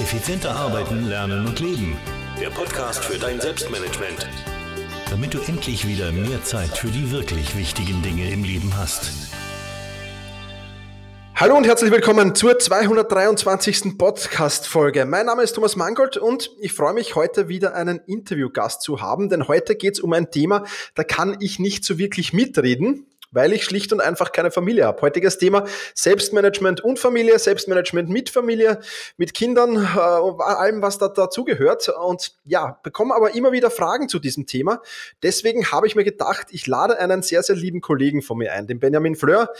Effizienter arbeiten, lernen und leben. Der Podcast für dein Selbstmanagement. Damit du endlich wieder mehr Zeit für die wirklich wichtigen Dinge im Leben hast. Hallo und herzlich willkommen zur 223. Podcast-Folge. Mein Name ist Thomas Mangold und ich freue mich heute wieder einen Interviewgast zu haben, denn heute geht es um ein Thema, da kann ich nicht so wirklich mitreden weil ich schlicht und einfach keine Familie habe. Heutiges Thema Selbstmanagement und Familie, Selbstmanagement mit Familie, mit Kindern, äh, allem, was da dazugehört. Und ja, bekomme aber immer wieder Fragen zu diesem Thema. Deswegen habe ich mir gedacht, ich lade einen sehr, sehr lieben Kollegen von mir ein, den Benjamin Fleur.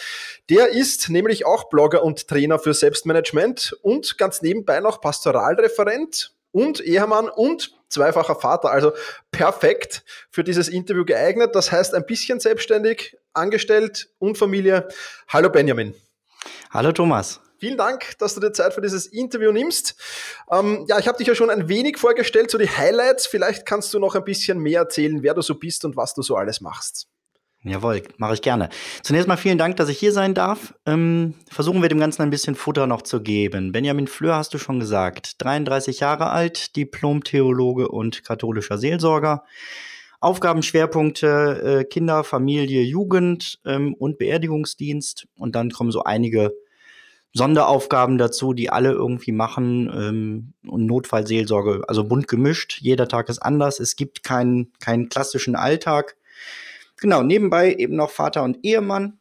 Der ist nämlich auch Blogger und Trainer für Selbstmanagement und ganz nebenbei noch Pastoralreferent und Ehemann und zweifacher Vater. Also perfekt für dieses Interview geeignet. Das heißt, ein bisschen selbstständig, angestellt und Familie. Hallo Benjamin. Hallo Thomas. Vielen Dank, dass du dir Zeit für dieses Interview nimmst. Ähm, ja, ich habe dich ja schon ein wenig vorgestellt, so die Highlights. Vielleicht kannst du noch ein bisschen mehr erzählen, wer du so bist und was du so alles machst. Jawohl, mache ich gerne. Zunächst mal vielen Dank, dass ich hier sein darf. Ähm, versuchen wir dem Ganzen ein bisschen Futter noch zu geben. Benjamin Fleur hast du schon gesagt, 33 Jahre alt, Diplom-Theologe und katholischer Seelsorger. Aufgabenschwerpunkte äh, Kinder, Familie, Jugend ähm, und Beerdigungsdienst. Und dann kommen so einige Sonderaufgaben dazu, die alle irgendwie machen ähm, und Notfallseelsorge, also bunt gemischt. Jeder Tag ist anders. Es gibt keinen, keinen klassischen Alltag. Genau, nebenbei eben noch Vater und Ehemann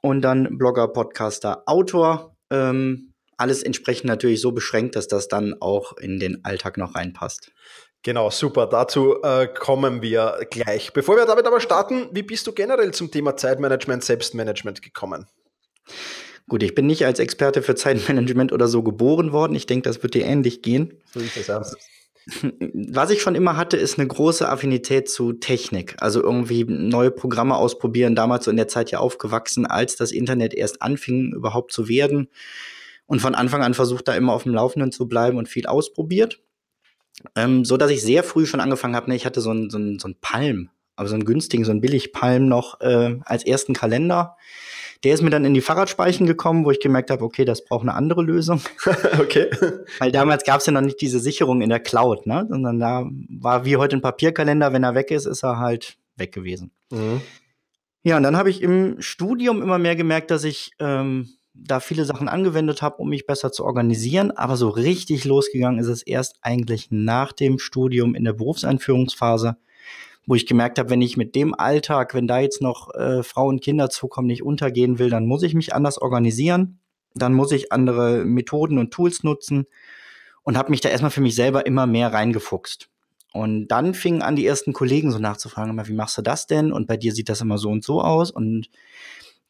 und dann Blogger, Podcaster, Autor. Ähm, alles entsprechend natürlich so beschränkt, dass das dann auch in den Alltag noch reinpasst. Genau, super. Dazu äh, kommen wir gleich. Bevor wir damit aber starten, wie bist du generell zum Thema Zeitmanagement, Selbstmanagement gekommen? Gut, ich bin nicht als Experte für Zeitmanagement oder so geboren worden. Ich denke, das wird dir ähnlich gehen. So ist es ja. Was ich schon immer hatte, ist eine große Affinität zu Technik. Also irgendwie neue Programme ausprobieren. Damals so in der Zeit ja aufgewachsen, als das Internet erst anfing, überhaupt zu werden. Und von Anfang an versucht, da immer auf dem Laufenden zu bleiben und viel ausprobiert. Ähm, so dass ich sehr früh schon angefangen habe, ne, ich hatte so einen so so ein Palm, aber so einen günstigen, so einen Billig-Palm noch äh, als ersten Kalender. Der ist mir dann in die Fahrradspeichen gekommen, wo ich gemerkt habe, okay, das braucht eine andere Lösung. okay. Weil damals gab es ja noch nicht diese Sicherung in der Cloud, ne? Sondern da war wie heute ein Papierkalender, wenn er weg ist, ist er halt weg gewesen. Mhm. Ja, und dann habe ich im Studium immer mehr gemerkt, dass ich ähm, da viele Sachen angewendet habe, um mich besser zu organisieren. Aber so richtig losgegangen ist es erst eigentlich nach dem Studium in der Berufseinführungsphase wo ich gemerkt habe, wenn ich mit dem Alltag, wenn da jetzt noch äh, Frauen und Kinder zukommen, nicht untergehen will, dann muss ich mich anders organisieren, dann muss ich andere Methoden und Tools nutzen und habe mich da erstmal für mich selber immer mehr reingefuchst. Und dann fingen an, die ersten Kollegen so nachzufragen, wie machst du das denn? Und bei dir sieht das immer so und so aus. Und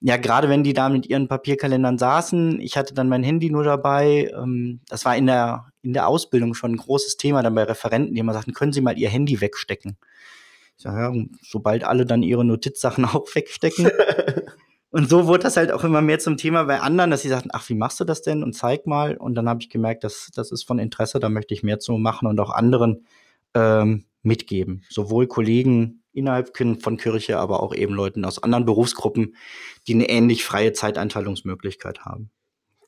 ja, gerade wenn die da mit ihren Papierkalendern saßen, ich hatte dann mein Handy nur dabei. Ähm, das war in der, in der Ausbildung schon ein großes Thema dann bei Referenten, die immer sagten, können Sie mal Ihr Handy wegstecken? ja, sobald alle dann ihre Notizsachen auch wegstecken. und so wurde das halt auch immer mehr zum Thema bei anderen, dass sie sagten, ach, wie machst du das denn? Und zeig mal. Und dann habe ich gemerkt, dass das ist von Interesse, da möchte ich mehr zu machen und auch anderen ähm, mitgeben. Sowohl Kollegen innerhalb von Kirche, aber auch eben Leuten aus anderen Berufsgruppen, die eine ähnlich freie Zeiteinteilungsmöglichkeit haben.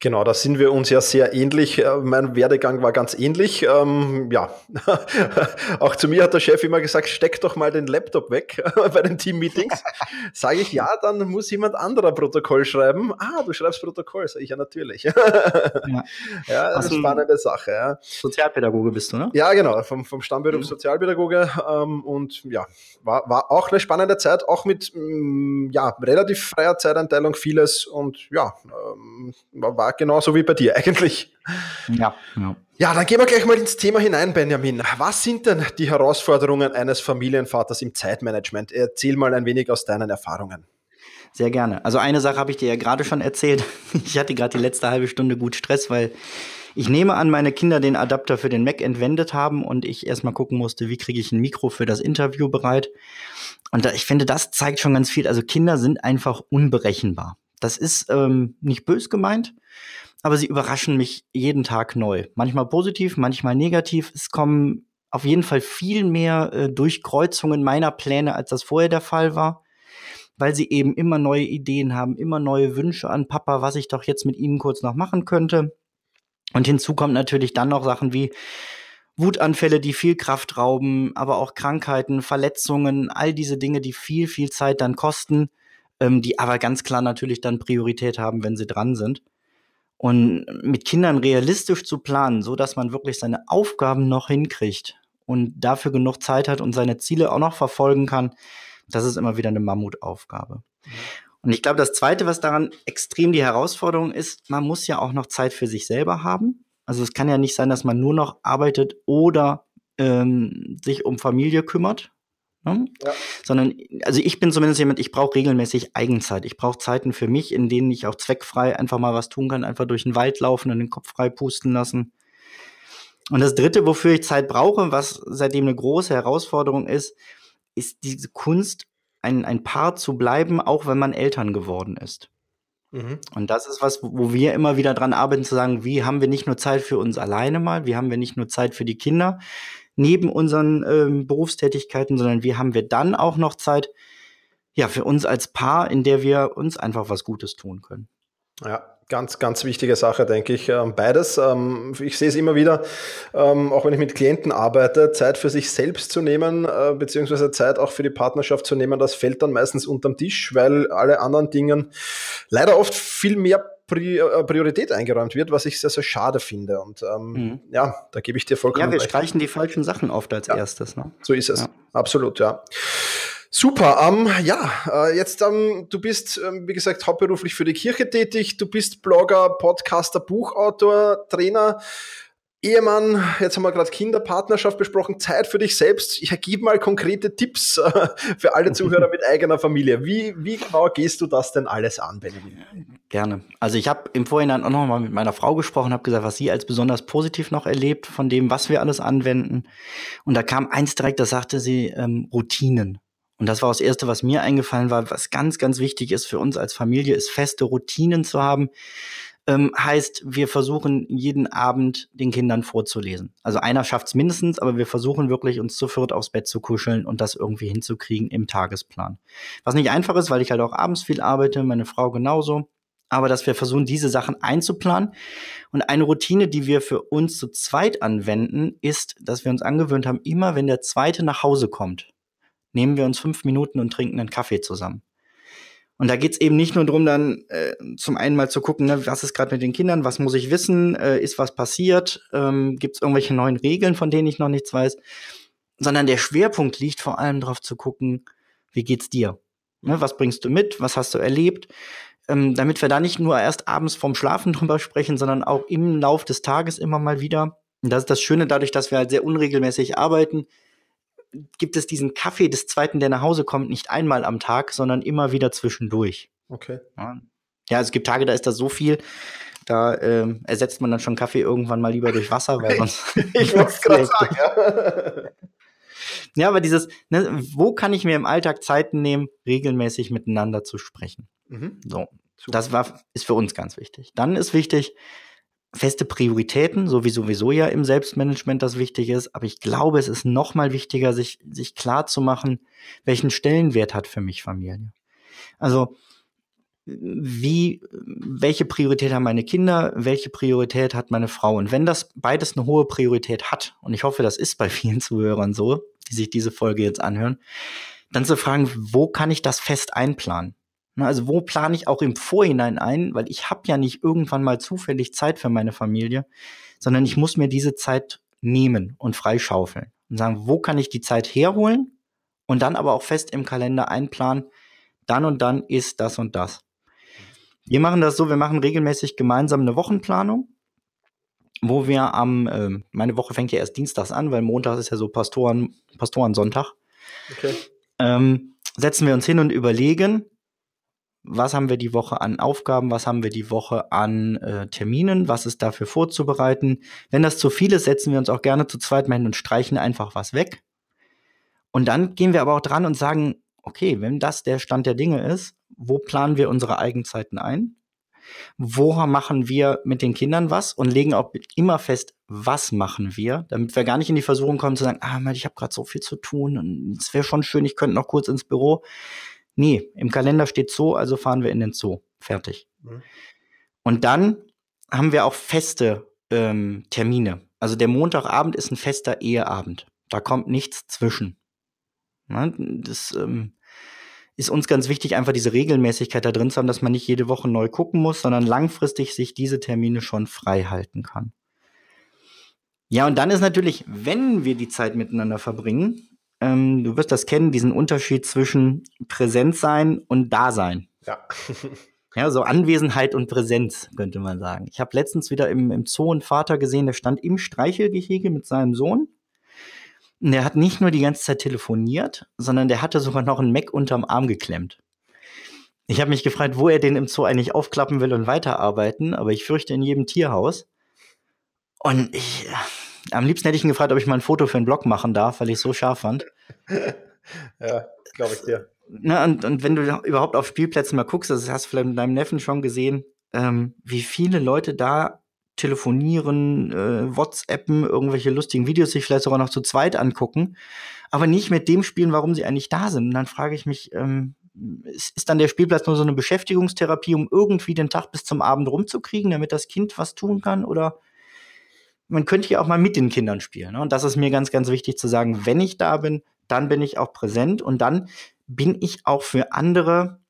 Genau, da sind wir uns ja sehr ähnlich. Äh, mein Werdegang war ganz ähnlich. Ähm, ja, auch zu mir hat der Chef immer gesagt, steck doch mal den Laptop weg bei den Team-Meetings. Sage ich, ja, dann muss jemand anderer Protokoll schreiben. Ah, du schreibst Protokoll, sage ich ja natürlich. ja, ja das ist eine spannende Sache. Ja. Sozialpädagoge bist du, ne? Ja, genau, vom, vom Stammberuf mhm. Sozialpädagoge. Ähm, und ja, war, war auch eine spannende Zeit, auch mit mm, ja, relativ freier Zeiteinteilung vieles und ja, ähm, genauso wie bei dir eigentlich. Ja, ja. Ja, dann gehen wir gleich mal ins Thema hinein, Benjamin. Was sind denn die Herausforderungen eines Familienvaters im Zeitmanagement? Erzähl mal ein wenig aus deinen Erfahrungen. Sehr gerne. Also eine Sache habe ich dir ja gerade schon erzählt. Ich hatte gerade die letzte halbe Stunde gut Stress, weil ich nehme an, meine Kinder den Adapter für den Mac entwendet haben und ich erstmal gucken musste, wie kriege ich ein Mikro für das Interview bereit. Und ich finde, das zeigt schon ganz viel. Also Kinder sind einfach unberechenbar. Das ist ähm, nicht bös gemeint, aber sie überraschen mich jeden Tag neu. Manchmal positiv, manchmal negativ. Es kommen auf jeden Fall viel mehr äh, Durchkreuzungen meiner Pläne, als das vorher der Fall war, weil sie eben immer neue Ideen haben, immer neue Wünsche an Papa, was ich doch jetzt mit ihnen kurz noch machen könnte. Und hinzu kommt natürlich dann noch Sachen wie Wutanfälle, die viel Kraft rauben, aber auch Krankheiten, Verletzungen, all diese Dinge, die viel, viel Zeit dann kosten, ähm, die aber ganz klar natürlich dann Priorität haben, wenn sie dran sind. Und mit Kindern realistisch zu planen, so dass man wirklich seine Aufgaben noch hinkriegt und dafür genug Zeit hat und seine Ziele auch noch verfolgen kann, das ist immer wieder eine Mammutaufgabe. Und ich glaube, das Zweite, was daran extrem die Herausforderung ist, man muss ja auch noch Zeit für sich selber haben. Also es kann ja nicht sein, dass man nur noch arbeitet oder ähm, sich um Familie kümmert. Ne? Ja. Sondern, also ich bin zumindest jemand, ich brauche regelmäßig Eigenzeit. Ich brauche Zeiten für mich, in denen ich auch zweckfrei einfach mal was tun kann, einfach durch den Wald laufen und den Kopf frei pusten lassen. Und das Dritte, wofür ich Zeit brauche, was seitdem eine große Herausforderung ist, ist diese Kunst, ein, ein Paar zu bleiben, auch wenn man Eltern geworden ist. Mhm. Und das ist was, wo wir immer wieder dran arbeiten, zu sagen, wie haben wir nicht nur Zeit für uns alleine mal, wie haben wir nicht nur Zeit für die Kinder neben unseren ähm, Berufstätigkeiten, sondern wie haben wir dann auch noch Zeit, ja, für uns als Paar, in der wir uns einfach was Gutes tun können. Ja, Ganz, ganz wichtige Sache, denke ich. Ähm, beides. Ähm, ich sehe es immer wieder, ähm, auch wenn ich mit Klienten arbeite, Zeit für sich selbst zu nehmen, äh, beziehungsweise Zeit auch für die Partnerschaft zu nehmen, das fällt dann meistens unterm Tisch, weil alle anderen Dingen leider oft viel mehr Priorität eingeräumt wird, was ich sehr, sehr schade finde. Und ähm, mhm. ja, da gebe ich dir vollkommen recht. Ja, wir streichen die falschen Sachen oft als ja, erstes. Ne? So ist es. Ja. Absolut, ja. Super, ähm, ja, äh, jetzt, ähm, du bist, ähm, wie gesagt, hauptberuflich für die Kirche tätig, du bist Blogger, Podcaster, Buchautor, Trainer, Ehemann, jetzt haben wir gerade Kinderpartnerschaft besprochen, Zeit für dich selbst. Ich ergebe mal konkrete Tipps äh, für alle Zuhörer mit eigener Familie. Wie, wie genau gehst du das denn alles an, Benjamin? Gerne. Also ich habe im Vorhinein auch noch mal mit meiner Frau gesprochen, habe gesagt, was sie als besonders positiv noch erlebt von dem, was wir alles anwenden. Und da kam eins direkt, da sagte sie ähm, Routinen. Und das war das Erste, was mir eingefallen war, was ganz, ganz wichtig ist für uns als Familie, ist feste Routinen zu haben. Ähm, heißt, wir versuchen jeden Abend den Kindern vorzulesen. Also einer schafft es mindestens, aber wir versuchen wirklich uns zu viert aufs Bett zu kuscheln und das irgendwie hinzukriegen im Tagesplan. Was nicht einfach ist, weil ich halt auch abends viel arbeite, meine Frau genauso. Aber dass wir versuchen, diese Sachen einzuplanen. Und eine Routine, die wir für uns zu zweit anwenden, ist, dass wir uns angewöhnt haben, immer wenn der zweite nach Hause kommt, nehmen wir uns fünf Minuten und trinken einen Kaffee zusammen. Und da geht's eben nicht nur darum, dann äh, zum einen mal zu gucken, ne, was ist gerade mit den Kindern, was muss ich wissen, äh, ist was passiert, ähm, gibt es irgendwelche neuen Regeln, von denen ich noch nichts weiß, sondern der Schwerpunkt liegt vor allem darauf zu gucken, wie geht's dir? Ne, was bringst du mit? Was hast du erlebt? Ähm, damit wir da nicht nur erst abends vorm Schlafen drüber sprechen, sondern auch im Lauf des Tages immer mal wieder. Und das ist das Schöne dadurch, dass wir halt sehr unregelmäßig arbeiten, gibt es diesen Kaffee des Zweiten, der nach Hause kommt, nicht einmal am Tag, sondern immer wieder zwischendurch. Okay. Ja, ja es gibt Tage, da ist das so viel, da ähm, ersetzt man dann schon Kaffee irgendwann mal lieber durch Wasser, weil sonst. ich wollte es gerade sagen, ja. ja, aber dieses, ne, wo kann ich mir im Alltag Zeiten nehmen, regelmäßig miteinander zu sprechen? Mhm. So. Das war, ist für uns ganz wichtig. Dann ist wichtig, feste Prioritäten, so wie sowieso ja im Selbstmanagement das wichtig ist. Aber ich glaube, es ist noch mal wichtiger, sich, sich klar zu machen, welchen Stellenwert hat für mich Familie. Also, wie, welche Priorität haben meine Kinder, welche Priorität hat meine Frau? Und wenn das beides eine hohe Priorität hat, und ich hoffe, das ist bei vielen Zuhörern so, die sich diese Folge jetzt anhören, dann zu fragen, wo kann ich das fest einplanen? Ne, also wo plane ich auch im Vorhinein ein, weil ich habe ja nicht irgendwann mal zufällig Zeit für meine Familie, sondern ich muss mir diese Zeit nehmen und freischaufeln und sagen, wo kann ich die Zeit herholen und dann aber auch fest im Kalender einplanen, dann und dann ist das und das. Wir machen das so, wir machen regelmäßig gemeinsam eine Wochenplanung, wo wir am, äh, meine Woche fängt ja erst dienstags an, weil Montag ist ja so Pastoren, Pastorensonntag. Okay. Ähm, setzen wir uns hin und überlegen, was haben wir die Woche an Aufgaben, was haben wir die Woche an äh, Terminen, was ist dafür vorzubereiten. Wenn das zu viel ist, setzen wir uns auch gerne zu zweit mal hin und streichen einfach was weg. Und dann gehen wir aber auch dran und sagen, okay, wenn das der Stand der Dinge ist, wo planen wir unsere Eigenzeiten ein? Wo machen wir mit den Kindern was und legen auch immer fest, was machen wir, damit wir gar nicht in die Versuchung kommen zu sagen, ah, ich habe gerade so viel zu tun und es wäre schon schön, ich könnte noch kurz ins Büro, Nee, im Kalender steht Zoo, also fahren wir in den Zoo. Fertig. Mhm. Und dann haben wir auch feste ähm, Termine. Also der Montagabend ist ein fester Eheabend. Da kommt nichts zwischen. Ja, das ähm, ist uns ganz wichtig, einfach diese Regelmäßigkeit da drin zu haben, dass man nicht jede Woche neu gucken muss, sondern langfristig sich diese Termine schon frei halten kann. Ja, und dann ist natürlich, wenn wir die Zeit miteinander verbringen, ähm, du wirst das kennen, diesen Unterschied zwischen Präsenz sein und Dasein. Ja. ja, so Anwesenheit und Präsenz, könnte man sagen. Ich habe letztens wieder im, im Zoo einen Vater gesehen, der stand im Streichelgehege mit seinem Sohn. Und der hat nicht nur die ganze Zeit telefoniert, sondern der hatte sogar noch einen Mac unterm Arm geklemmt. Ich habe mich gefragt, wo er den im Zoo eigentlich aufklappen will und weiterarbeiten, aber ich fürchte in jedem Tierhaus. Und ich, am liebsten hätte ich ihn gefragt, ob ich mal ein Foto für einen Blog machen darf, weil ich es so scharf fand. ja, glaube ich dir. Na, und, und wenn du überhaupt auf Spielplätzen mal guckst, das hast du vielleicht mit deinem Neffen schon gesehen, ähm, wie viele Leute da telefonieren, äh, WhatsAppen, irgendwelche lustigen Videos sich vielleicht sogar noch zu zweit angucken, aber nicht mit dem spielen, warum sie eigentlich da sind. Und dann frage ich mich, ähm, ist, ist dann der Spielplatz nur so eine Beschäftigungstherapie, um irgendwie den Tag bis zum Abend rumzukriegen, damit das Kind was tun kann? Oder man könnte ja auch mal mit den Kindern spielen. Ne? Und das ist mir ganz, ganz wichtig zu sagen, wenn ich da bin, dann bin ich auch präsent und dann bin ich auch für andere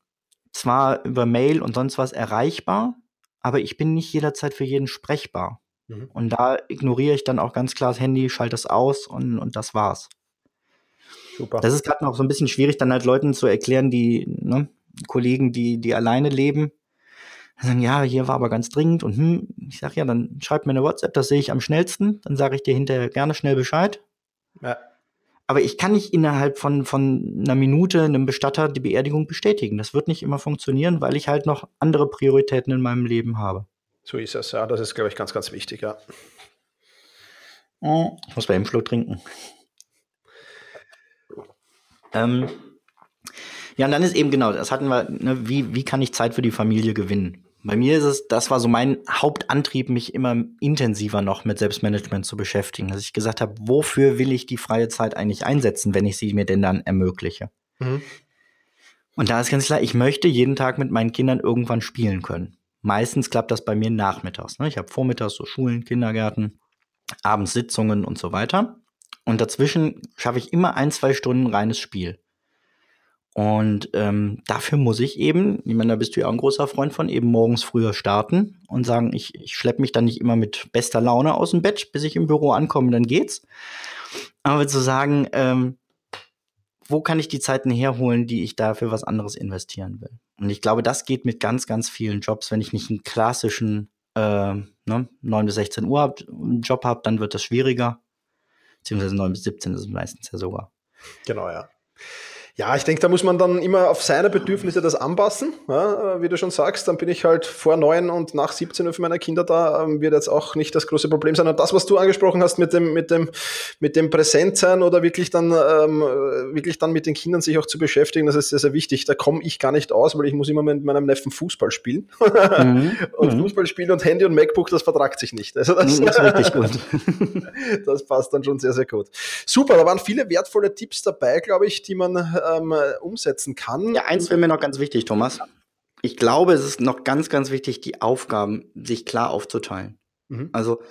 zwar über Mail und sonst was erreichbar, aber ich bin nicht jederzeit für jeden sprechbar. Mhm. Und da ignoriere ich dann auch ganz klar das Handy, schalte es aus und, und das war's. Super. Das ist gerade noch so ein bisschen schwierig, dann halt Leuten zu erklären, die, ne, Kollegen, die, die alleine leben, sagen, ja, hier war aber ganz dringend und hm, ich sage, ja, dann schreib mir eine WhatsApp, das sehe ich am schnellsten, dann sage ich dir hinterher gerne schnell Bescheid. Ja. Aber ich kann nicht innerhalb von, von einer Minute einem Bestatter die Beerdigung bestätigen. Das wird nicht immer funktionieren, weil ich halt noch andere Prioritäten in meinem Leben habe. So ist es, ja. Das ist, glaube ich, ganz, ganz wichtig, ja. Ich muss bei dem Schluck trinken. Ähm, ja, und dann ist eben genau, das hatten wir, ne, wie, wie kann ich Zeit für die Familie gewinnen? Bei mir ist es, das war so mein Hauptantrieb, mich immer intensiver noch mit Selbstmanagement zu beschäftigen. Dass ich gesagt habe, wofür will ich die freie Zeit eigentlich einsetzen, wenn ich sie mir denn dann ermögliche? Mhm. Und da ist ganz klar, ich möchte jeden Tag mit meinen Kindern irgendwann spielen können. Meistens klappt das bei mir nachmittags. Ne? Ich habe vormittags so Schulen, Kindergärten, abends Sitzungen und so weiter. Und dazwischen schaffe ich immer ein, zwei Stunden reines Spiel. Und ähm, dafür muss ich eben, ich meine, da bist du ja auch ein großer Freund von, eben morgens früher starten und sagen, ich, ich schleppe mich dann nicht immer mit bester Laune aus dem Bett, bis ich im Büro ankomme, dann geht's. Aber zu sagen, ähm, wo kann ich die Zeiten herholen, die ich da für was anderes investieren will? Und ich glaube, das geht mit ganz, ganz vielen Jobs. Wenn ich nicht einen klassischen äh, ne, 9 bis 16 Uhr hab, Job habe, dann wird das schwieriger. Beziehungsweise 9 bis 17 ist meistens ja sogar. Genau, ja. Ja, ich denke, da muss man dann immer auf seine Bedürfnisse das anpassen. Ja, wie du schon sagst, dann bin ich halt vor neun und nach 17 Uhr für meine Kinder da, ähm, wird jetzt auch nicht das große Problem sein. Und das, was du angesprochen hast mit dem, mit dem, mit dem Präsentsein oder wirklich dann, ähm, wirklich dann mit den Kindern sich auch zu beschäftigen, das ist sehr, sehr wichtig. Da komme ich gar nicht aus, weil ich muss immer mit meinem Neffen Fußball spielen. Mhm. und mhm. Fußball spielen und Handy und MacBook, das vertragt sich nicht. Also das, das ist richtig gut. das passt dann schon sehr, sehr gut. Super, da waren viele wertvolle Tipps dabei, glaube ich, die man ähm, umsetzen kann. Ja, eins wäre mir noch ganz wichtig, Thomas. Ich glaube, es ist noch ganz, ganz wichtig, die Aufgaben sich klar aufzuteilen. Mhm. Also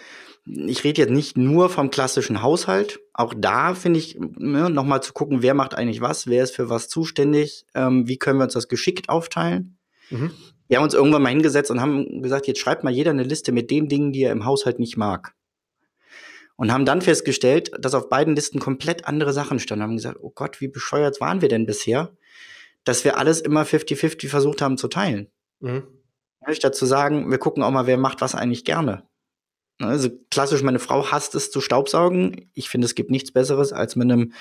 ich rede jetzt nicht nur vom klassischen Haushalt. Auch da finde ich, ne, nochmal zu gucken, wer macht eigentlich was, wer ist für was zuständig, ähm, wie können wir uns das geschickt aufteilen. Mhm. Wir haben uns irgendwann mal hingesetzt und haben gesagt, jetzt schreibt mal jeder eine Liste mit den Dingen, die er im Haushalt nicht mag und haben dann festgestellt, dass auf beiden Listen komplett andere Sachen standen. Haben gesagt, oh Gott, wie bescheuert waren wir denn bisher, dass wir alles immer 50-50 versucht haben zu teilen. Mhm. Statt zu sagen, wir gucken auch mal, wer macht was eigentlich gerne. Also klassisch, meine Frau hasst es zu staubsaugen. Ich finde, es gibt nichts Besseres, als mit einem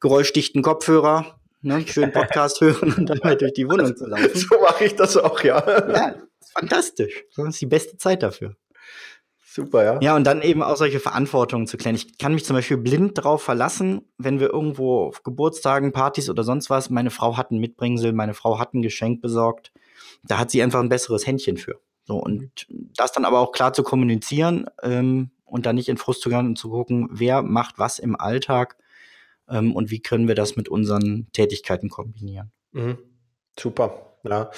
geräuschdichten Kopfhörer ne, schön Podcast hören und dann halt durch die Wohnung zu laufen. So mache ich das auch, ja. Ja, fantastisch. Das ist die beste Zeit dafür. Super, ja. Ja, und dann eben auch solche Verantwortungen zu klären. Ich kann mich zum Beispiel blind drauf verlassen, wenn wir irgendwo auf Geburtstagen, Partys oder sonst was, meine Frau hat ein Mitbringsel, meine Frau hat ein Geschenk besorgt. Da hat sie einfach ein besseres Händchen für. So, und das dann aber auch klar zu kommunizieren ähm, und dann nicht in Frust zu gehen und zu gucken, wer macht was im Alltag ähm, und wie können wir das mit unseren Tätigkeiten kombinieren. Mhm. Super. Ja.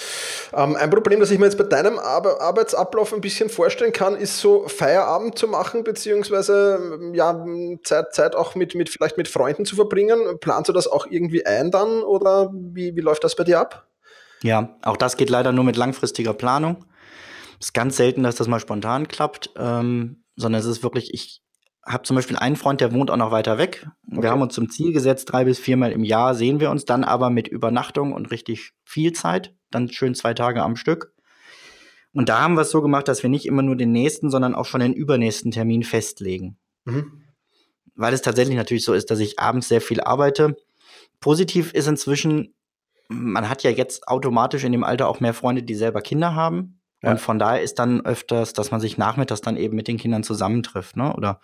Ähm, ein Problem, das ich mir jetzt bei deinem Ar Arbeitsablauf ein bisschen vorstellen kann, ist so Feierabend zu machen, beziehungsweise ja, Zeit, Zeit auch mit, mit vielleicht mit Freunden zu verbringen. Planst du das auch irgendwie ein dann oder wie, wie läuft das bei dir ab? Ja, auch das geht leider nur mit langfristiger Planung. Es ist ganz selten, dass das mal spontan klappt, ähm, sondern es ist wirklich, ich habe zum Beispiel einen Freund, der wohnt auch noch weiter weg. Okay. Wir haben uns zum Ziel gesetzt, drei bis viermal im Jahr sehen wir uns dann aber mit Übernachtung und richtig viel Zeit, dann schön zwei Tage am Stück. Und da haben wir es so gemacht, dass wir nicht immer nur den nächsten, sondern auch schon den übernächsten Termin festlegen. Mhm. Weil es tatsächlich natürlich so ist, dass ich abends sehr viel arbeite. Positiv ist inzwischen, man hat ja jetzt automatisch in dem Alter auch mehr Freunde, die selber Kinder haben. Ja. Und von daher ist dann öfters, dass man sich nachmittags dann eben mit den Kindern zusammentrifft, ne? Oder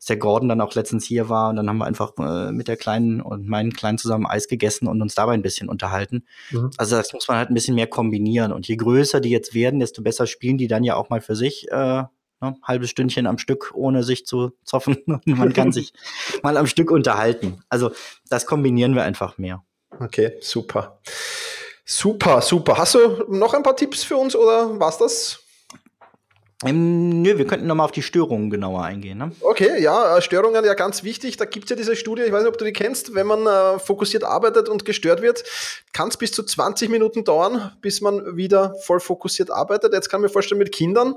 dass der Gordon dann auch letztens hier war und dann haben wir einfach äh, mit der Kleinen und meinen Kleinen zusammen Eis gegessen und uns dabei ein bisschen unterhalten. Mhm. Also das muss man halt ein bisschen mehr kombinieren. Und je größer die jetzt werden, desto besser spielen die dann ja auch mal für sich. Äh, ne, halbes Stündchen am Stück, ohne sich zu zoffen. Und man kann sich mal am Stück unterhalten. Also das kombinieren wir einfach mehr. Okay, super. Super, super. Hast du noch ein paar Tipps für uns oder war's das? Ähm, nö, wir könnten nochmal auf die Störungen genauer eingehen. Ne? Okay, ja, äh, Störungen ja ganz wichtig. Da gibt es ja diese Studie, ich weiß nicht, ob du die kennst, wenn man äh, fokussiert arbeitet und gestört wird, kann es bis zu 20 Minuten dauern, bis man wieder voll fokussiert arbeitet. Jetzt kann ich mir vorstellen, mit Kindern,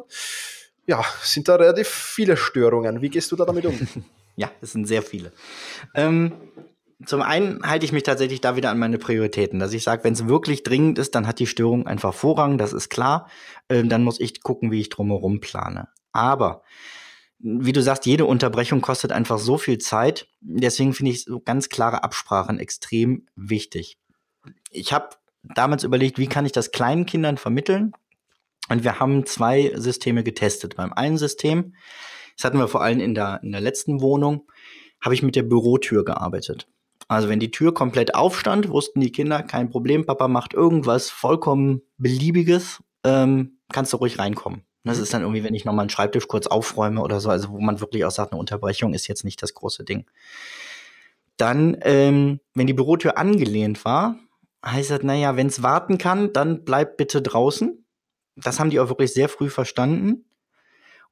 ja, sind da relativ viele Störungen. Wie gehst du da damit um? ja, es sind sehr viele. Ähm, zum einen halte ich mich tatsächlich da wieder an meine Prioritäten, dass ich sage, wenn es wirklich dringend ist, dann hat die Störung einfach Vorrang, das ist klar. Ähm, dann muss ich gucken, wie ich drumherum plane. Aber wie du sagst, jede Unterbrechung kostet einfach so viel Zeit. Deswegen finde ich so ganz klare Absprachen extrem wichtig. Ich habe damals überlegt, wie kann ich das kleinen Kindern vermitteln? Und wir haben zwei Systeme getestet. Beim einen System, das hatten wir vor allem in der, in der letzten Wohnung, habe ich mit der Bürotür gearbeitet. Also wenn die Tür komplett aufstand, wussten die Kinder, kein Problem, Papa macht irgendwas vollkommen Beliebiges, ähm, kannst du ruhig reinkommen. Das ist dann irgendwie, wenn ich nochmal einen Schreibtisch kurz aufräume oder so, also wo man wirklich auch sagt, eine Unterbrechung ist jetzt nicht das große Ding. Dann, ähm, wenn die Bürotür angelehnt war, heißt das, naja, wenn es warten kann, dann bleib bitte draußen. Das haben die auch wirklich sehr früh verstanden.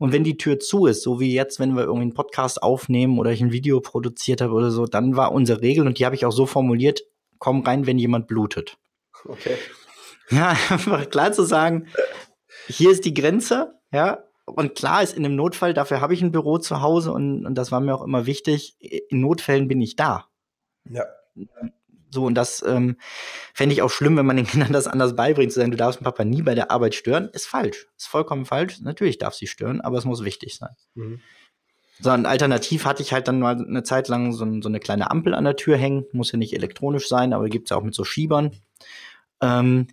Und wenn die Tür zu ist, so wie jetzt, wenn wir irgendwie einen Podcast aufnehmen oder ich ein Video produziert habe oder so, dann war unsere Regel und die habe ich auch so formuliert, komm rein, wenn jemand blutet. Okay. Ja, einfach klar zu sagen, hier ist die Grenze, ja, und klar ist in einem Notfall, dafür habe ich ein Büro zu Hause und, und das war mir auch immer wichtig, in Notfällen bin ich da. Ja. So, und das ähm, fände ich auch schlimm, wenn man den Kindern das anders beibringt, zu sagen, du darfst Papa nie bei der Arbeit stören, ist falsch. Ist vollkommen falsch. Natürlich darf sie stören, aber es muss wichtig sein. Mhm. So, und alternativ hatte ich halt dann mal eine Zeit lang so, so, eine kleine Ampel an der Tür hängen. Muss ja nicht elektronisch sein, aber gibt es ja auch mit so Schiebern. Ähm,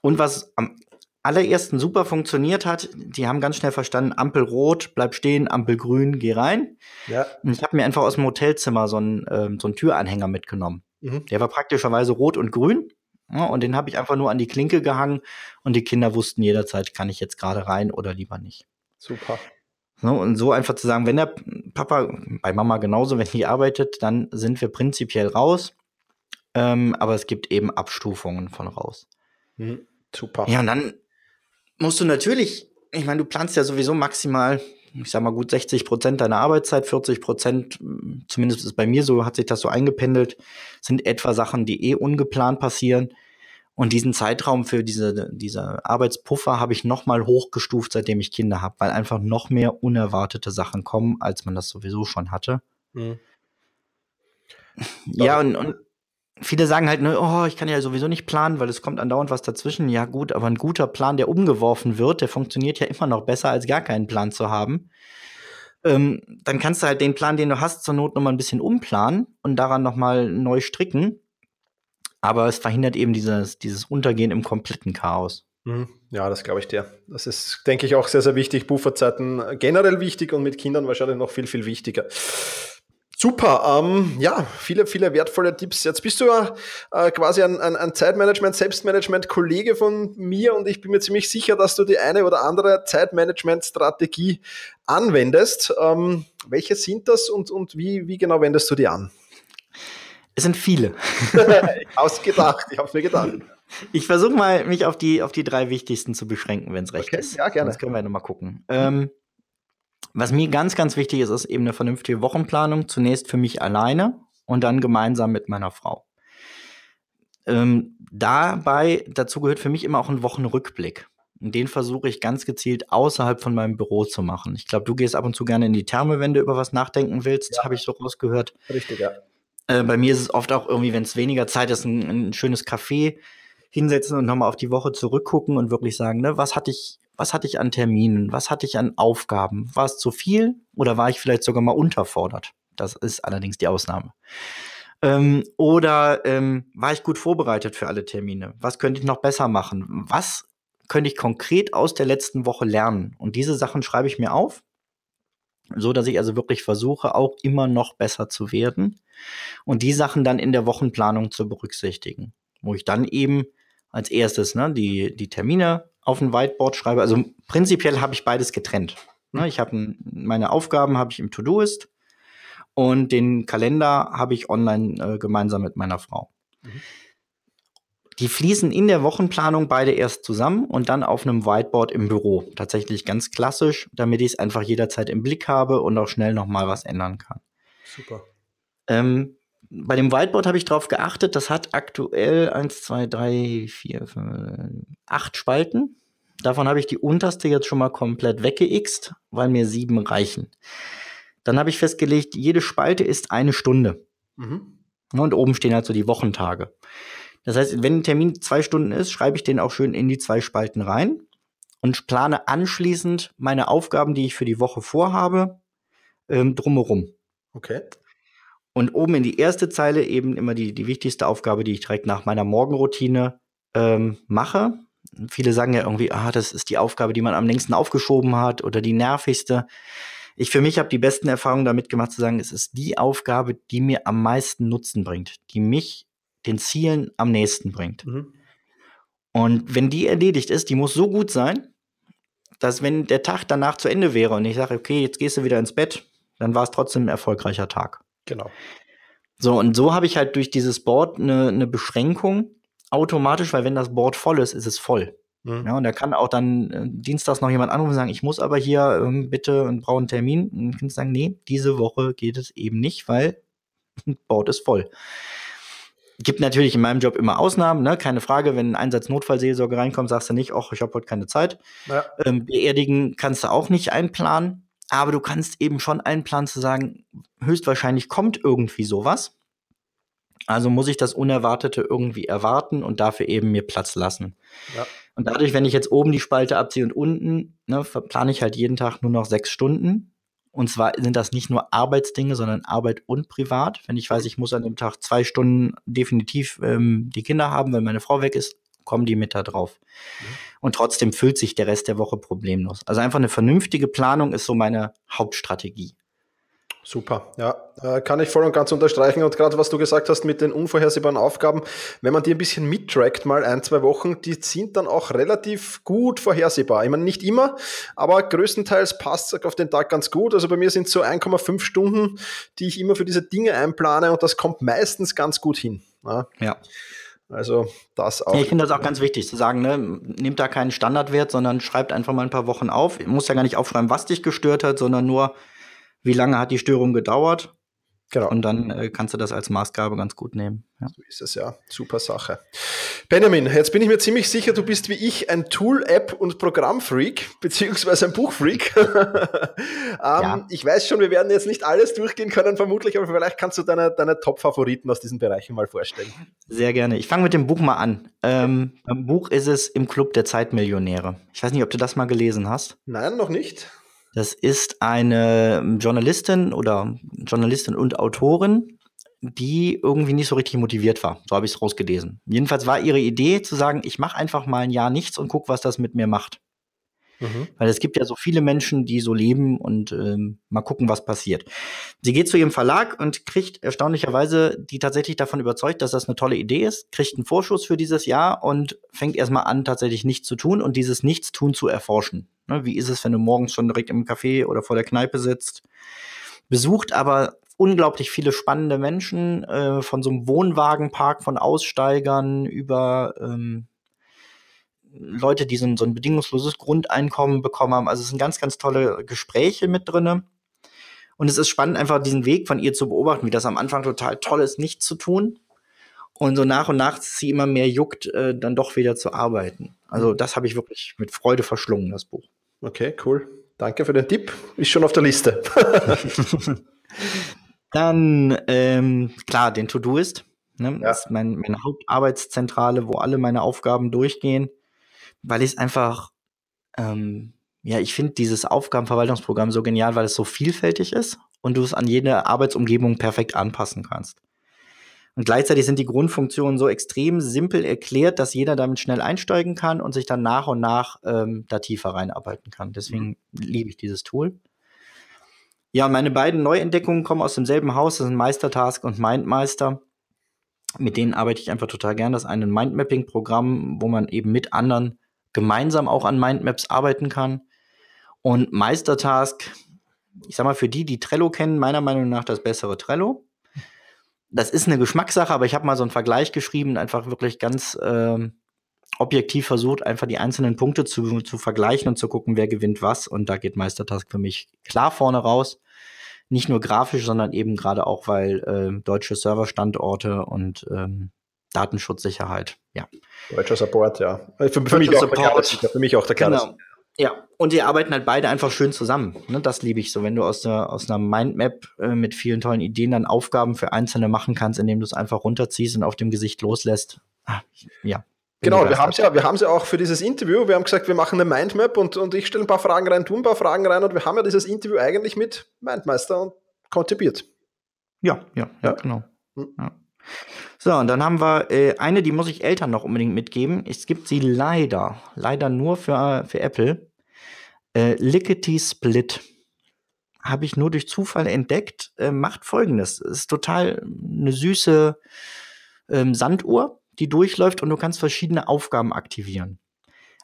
und was am allerersten super funktioniert hat, die haben ganz schnell verstanden, Ampel rot, bleib stehen, Ampel grün, geh rein. Ja. Und ich habe mir einfach aus dem Hotelzimmer so einen, ähm, so einen Türanhänger mitgenommen. Mhm. Der war praktischerweise rot und grün. Ja, und den habe ich einfach nur an die Klinke gehangen und die Kinder wussten jederzeit, kann ich jetzt gerade rein oder lieber nicht. Super. So, und so einfach zu sagen, wenn der Papa, bei Mama genauso, wenn die arbeitet, dann sind wir prinzipiell raus. Ähm, aber es gibt eben Abstufungen von raus. Mhm. Super. Ja, und dann musst du natürlich, ich meine, du planst ja sowieso maximal ich sag mal gut 60 Prozent deiner Arbeitszeit, 40 Prozent, zumindest ist bei mir so, hat sich das so eingependelt, sind etwa Sachen, die eh ungeplant passieren. Und diesen Zeitraum für diese, diese Arbeitspuffer habe ich nochmal hochgestuft, seitdem ich Kinder habe, weil einfach noch mehr unerwartete Sachen kommen, als man das sowieso schon hatte. Mhm. Ja, und, und viele sagen halt, ne, oh, ich kann ja sowieso nicht planen, weil es kommt andauernd was dazwischen. Ja, gut, aber ein guter Plan, der umgeworfen wird, der funktioniert ja immer noch besser, als gar keinen Plan zu haben. Ähm, dann kannst du halt den Plan, den du hast, zur Not nochmal ein bisschen umplanen und daran nochmal neu stricken. Aber es verhindert eben dieses, dieses Untergehen im kompletten Chaos. Mhm. Ja, das glaube ich dir. Das ist, denke ich, auch sehr, sehr wichtig. Bufferzeiten generell wichtig und mit Kindern wahrscheinlich noch viel, viel wichtiger. Super, ähm, ja, viele, viele wertvolle Tipps. Jetzt bist du äh, quasi ein, ein, ein Zeitmanagement, Selbstmanagement-Kollege von mir und ich bin mir ziemlich sicher, dass du die eine oder andere Zeitmanagement-Strategie anwendest. Ähm, welche sind das und, und wie, wie genau wendest du die an? Es sind viele. Ausgedacht, ich habe mir gedacht. Ich versuche mal, mich auf die, auf die drei wichtigsten zu beschränken, wenn es recht okay, ist. Ja, gerne. Das können wir nochmal gucken. Ähm, was mir ganz, ganz wichtig ist, ist eben eine vernünftige Wochenplanung. Zunächst für mich alleine und dann gemeinsam mit meiner Frau. Ähm, dabei, dazu gehört für mich immer auch ein Wochenrückblick. Und den versuche ich ganz gezielt außerhalb von meinem Büro zu machen. Ich glaube, du gehst ab und zu gerne in die Therme, wenn du über was nachdenken willst, ja. habe ich so rausgehört. Richtig, ja. Äh, bei mir ist es oft auch irgendwie, wenn es weniger Zeit ist, ein, ein schönes Café hinsetzen und nochmal auf die Woche zurückgucken und wirklich sagen, ne, was hatte ich, was hatte ich an Terminen, was hatte ich an Aufgaben? War es zu viel oder war ich vielleicht sogar mal unterfordert? Das ist allerdings die Ausnahme. Ähm, oder ähm, war ich gut vorbereitet für alle Termine? Was könnte ich noch besser machen? Was könnte ich konkret aus der letzten Woche lernen? Und diese Sachen schreibe ich mir auf, so dass ich also wirklich versuche, auch immer noch besser zu werden und die Sachen dann in der Wochenplanung zu berücksichtigen, wo ich dann eben als erstes ne, die, die Termine auf ein Whiteboard schreibe. Also prinzipiell habe ich beides getrennt. Ne, ich habe meine Aufgaben habe ich im To-Do-Ist und den Kalender habe ich online äh, gemeinsam mit meiner Frau. Mhm. Die fließen in der Wochenplanung beide erst zusammen und dann auf einem Whiteboard im Büro. Tatsächlich ganz klassisch, damit ich es einfach jederzeit im Blick habe und auch schnell nochmal was ändern kann. Super. Ähm, bei dem Whiteboard habe ich darauf geachtet, das hat aktuell 1, 2, 3, 4, 5, 8 Spalten. Davon habe ich die unterste jetzt schon mal komplett weggeixt, weil mir sieben reichen. Dann habe ich festgelegt, jede Spalte ist eine Stunde. Mhm. Und oben stehen halt so die Wochentage. Das heißt, wenn ein Termin zwei Stunden ist, schreibe ich den auch schön in die zwei Spalten rein und plane anschließend meine Aufgaben, die ich für die Woche vorhabe, ähm, drumherum. Okay. Und oben in die erste Zeile eben immer die, die wichtigste Aufgabe, die ich direkt nach meiner Morgenroutine ähm, mache. Viele sagen ja irgendwie, ah, das ist die Aufgabe, die man am längsten aufgeschoben hat oder die nervigste. Ich für mich habe die besten Erfahrungen damit gemacht zu sagen, es ist die Aufgabe, die mir am meisten Nutzen bringt, die mich den Zielen am nächsten bringt. Mhm. Und wenn die erledigt ist, die muss so gut sein, dass wenn der Tag danach zu Ende wäre und ich sage, okay, jetzt gehst du wieder ins Bett, dann war es trotzdem ein erfolgreicher Tag. Genau. So, und so habe ich halt durch dieses Board eine, eine Beschränkung automatisch, weil wenn das Board voll ist, ist es voll. Mhm. Ja, und da kann auch dann äh, dienstags noch jemand anrufen und sagen, ich muss aber hier ähm, bitte einen Termin. Und kannst sagen, nee, diese Woche geht es eben nicht, weil Board ist voll. Gibt natürlich in meinem Job immer Ausnahmen, ne? keine Frage. Wenn ein Einsatz Notfallseelsorge reinkommt, sagst du nicht, ach, ich habe heute keine Zeit. Ja. Ähm, beerdigen kannst du auch nicht einplanen, aber du kannst eben schon einplanen zu sagen, höchstwahrscheinlich kommt irgendwie sowas. Also muss ich das Unerwartete irgendwie erwarten und dafür eben mir Platz lassen. Ja. Und dadurch, wenn ich jetzt oben die Spalte abziehe und unten, ne, plane ich halt jeden Tag nur noch sechs Stunden. Und zwar sind das nicht nur Arbeitsdinge, sondern Arbeit und Privat. Wenn ich weiß, ich muss an dem Tag zwei Stunden definitiv ähm, die Kinder haben, weil meine Frau weg ist, kommen die mit da drauf. Mhm. Und trotzdem füllt sich der Rest der Woche problemlos. Also einfach eine vernünftige Planung ist so meine Hauptstrategie. Super, ja, äh, kann ich voll und ganz unterstreichen. Und gerade was du gesagt hast mit den unvorhersehbaren Aufgaben, wenn man die ein bisschen mittrackt, mal ein, zwei Wochen, die sind dann auch relativ gut vorhersehbar. Ich meine, nicht immer, aber größtenteils passt es auf den Tag ganz gut. Also bei mir sind es so 1,5 Stunden, die ich immer für diese Dinge einplane und das kommt meistens ganz gut hin. Ja. ja. Also das auch. Ich finde das auch ganz wichtig zu sagen, ne? nehmt da keinen Standardwert, sondern schreibt einfach mal ein paar Wochen auf. Ihr muss ja gar nicht aufschreiben, was dich gestört hat, sondern nur, wie lange hat die Störung gedauert. Genau. Und dann äh, kannst du das als Maßgabe ganz gut nehmen. Ja. So ist es ja. Super Sache. Benjamin, jetzt bin ich mir ziemlich sicher, du bist wie ich ein Tool, App und Programmfreak, beziehungsweise ein Buchfreak. ähm, ja. Ich weiß schon, wir werden jetzt nicht alles durchgehen können, vermutlich, aber vielleicht kannst du deine, deine Top-Favoriten aus diesen Bereichen mal vorstellen. Sehr gerne. Ich fange mit dem Buch mal an. Ähm, beim Buch ist es im Club der Zeitmillionäre. Ich weiß nicht, ob du das mal gelesen hast. Nein, noch nicht. Das ist eine Journalistin oder Journalistin und Autorin, die irgendwie nicht so richtig motiviert war. So habe ich es rausgelesen. Jedenfalls war ihre Idee zu sagen, ich mache einfach mal ein Jahr nichts und guck, was das mit mir macht. Mhm. Weil es gibt ja so viele Menschen, die so leben und ähm, mal gucken, was passiert. Sie geht zu ihrem Verlag und kriegt erstaunlicherweise die tatsächlich davon überzeugt, dass das eine tolle Idee ist, kriegt einen Vorschuss für dieses Jahr und fängt erstmal an, tatsächlich nichts zu tun und dieses Nichtstun zu erforschen. Ne, wie ist es, wenn du morgens schon direkt im Café oder vor der Kneipe sitzt? Besucht aber unglaublich viele spannende Menschen, äh, von so einem Wohnwagenpark von Aussteigern über ähm, Leute, die so ein, so ein bedingungsloses Grundeinkommen bekommen haben. Also es sind ganz, ganz tolle Gespräche mit drinne. Und es ist spannend, einfach diesen Weg von ihr zu beobachten, wie das am Anfang total toll ist, nichts zu tun. Und so nach und nach sie immer mehr juckt, äh, dann doch wieder zu arbeiten. Also das habe ich wirklich mit Freude verschlungen, das Buch. Okay, cool. Danke für den Tipp. Ist schon auf der Liste. dann, ähm, klar, den To-Do-Ist. Ne? Ja. Das ist mein, meine Hauptarbeitszentrale, wo alle meine Aufgaben durchgehen weil ich es einfach, ähm, ja, ich finde dieses Aufgabenverwaltungsprogramm so genial, weil es so vielfältig ist und du es an jede Arbeitsumgebung perfekt anpassen kannst. Und gleichzeitig sind die Grundfunktionen so extrem simpel erklärt, dass jeder damit schnell einsteigen kann und sich dann nach und nach ähm, da tiefer reinarbeiten kann. Deswegen mhm. liebe ich dieses Tool. Ja, meine beiden Neuentdeckungen kommen aus demselben Haus, das sind Meistertask und Mindmeister mit denen arbeite ich einfach total gern. Das ist ein Mindmapping-Programm, wo man eben mit anderen gemeinsam auch an Mindmaps arbeiten kann. Und Meistertask, ich sag mal, für die, die Trello kennen, meiner Meinung nach das bessere Trello. Das ist eine Geschmackssache, aber ich habe mal so einen Vergleich geschrieben, einfach wirklich ganz äh, objektiv versucht, einfach die einzelnen Punkte zu, zu vergleichen und zu gucken, wer gewinnt was. Und da geht Meistertask für mich klar vorne raus nicht nur grafisch, sondern eben gerade auch, weil äh, deutsche Serverstandorte und ähm, Datenschutzsicherheit, ja. Deutscher Support, ja. Für, für, mich, auch Support. für mich auch der Kern. Genau. Ja, und die arbeiten halt beide einfach schön zusammen. Ne? Das liebe ich so, wenn du aus, der, aus einer Mindmap äh, mit vielen tollen Ideen dann Aufgaben für Einzelne machen kannst, indem du es einfach runterziehst und auf dem Gesicht loslässt. Ah, ja, Genau, wir haben es ja, wir haben ja auch für dieses Interview, wir haben gesagt, wir machen eine Mindmap und, und ich stelle ein paar Fragen rein, tu ein paar Fragen rein und wir haben ja dieses Interview eigentlich mit Mindmeister und konzipiert. Ja, ja, ja, genau. Hm. Ja. So, und dann haben wir äh, eine, die muss ich Eltern noch unbedingt mitgeben. Es gibt sie leider, leider nur für, für Apple. Äh, Lickety Split. Habe ich nur durch Zufall entdeckt. Äh, macht folgendes: Ist total eine süße ähm, Sanduhr die durchläuft und du kannst verschiedene Aufgaben aktivieren.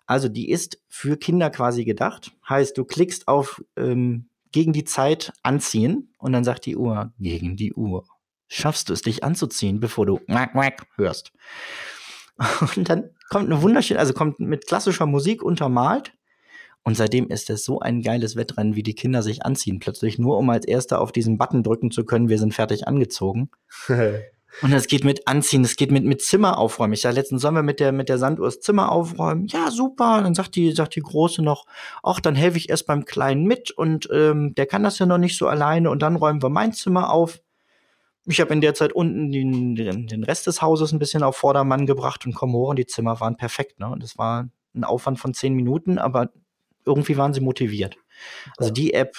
Also die ist für Kinder quasi gedacht. Heißt, du klickst auf ähm, gegen die Zeit anziehen und dann sagt die Uhr gegen die Uhr. Schaffst du es, dich anzuziehen, bevor du quack, quack hörst? Und dann kommt eine wunderschöne, also kommt mit klassischer Musik untermalt. Und seitdem ist es so ein geiles Wettrennen, wie die Kinder sich anziehen. Plötzlich nur, um als Erster auf diesen Button drücken zu können, wir sind fertig angezogen. Und es geht mit Anziehen, es geht mit, mit Zimmer aufräumen. Ich sage letztens, sollen wir mit der, mit der Sanduhr das Zimmer aufräumen? Ja, super. dann sagt die, sagt die Große noch, ach, dann helfe ich erst beim Kleinen mit und ähm, der kann das ja noch nicht so alleine und dann räumen wir mein Zimmer auf. Ich habe in der Zeit unten den, den, Rest des Hauses ein bisschen auf Vordermann gebracht und komme hoch und die Zimmer waren perfekt. Ne? Und das war ein Aufwand von zehn Minuten, aber irgendwie waren sie motiviert. Also die App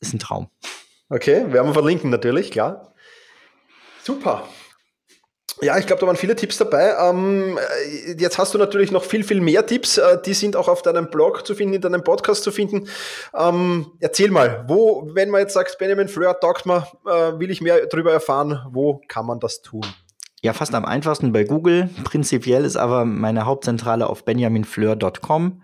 ist ein Traum. Okay, werden wir verlinken natürlich, klar. Super. Ja, ich glaube, da waren viele Tipps dabei. Ähm, äh, jetzt hast du natürlich noch viel, viel mehr Tipps. Äh, die sind auch auf deinem Blog zu finden, in deinem Podcast zu finden. Ähm, erzähl mal, wo, wenn man jetzt sagt, Benjamin Fleur taugt mir, äh, will ich mehr darüber erfahren, wo kann man das tun? Ja, fast am einfachsten bei Google. Prinzipiell ist aber meine Hauptzentrale auf benjaminfleur.com.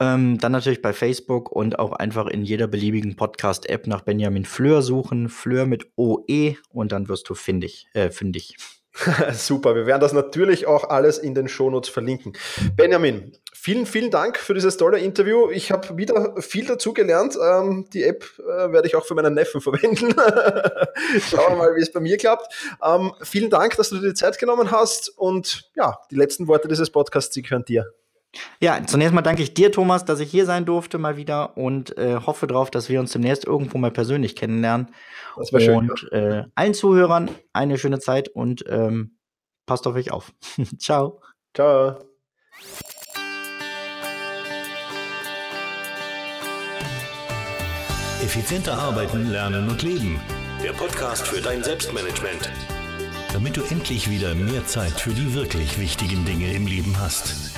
Ähm, dann natürlich bei Facebook und auch einfach in jeder beliebigen Podcast-App nach Benjamin Fleur suchen. Fleur mit OE und dann wirst du findig, äh, fündig. Super, wir werden das natürlich auch alles in den Shownotes verlinken. Benjamin, vielen, vielen Dank für dieses tolle Interview. Ich habe wieder viel dazu gelernt. Ähm, die App äh, werde ich auch für meinen Neffen verwenden. Schauen wir mal, wie es bei mir klappt. Ähm, vielen Dank, dass du dir die Zeit genommen hast und ja, die letzten Worte dieses Podcasts, die gehören dir. Ja, zunächst mal danke ich dir, Thomas, dass ich hier sein durfte mal wieder und äh, hoffe darauf, dass wir uns demnächst irgendwo mal persönlich kennenlernen. Das wäre schön. Und ja. äh, allen Zuhörern eine schöne Zeit und ähm, passt auf euch auf. Ciao. Ciao. Effizienter arbeiten, lernen und leben. Der Podcast für dein Selbstmanagement. Damit du endlich wieder mehr Zeit für die wirklich wichtigen Dinge im Leben hast.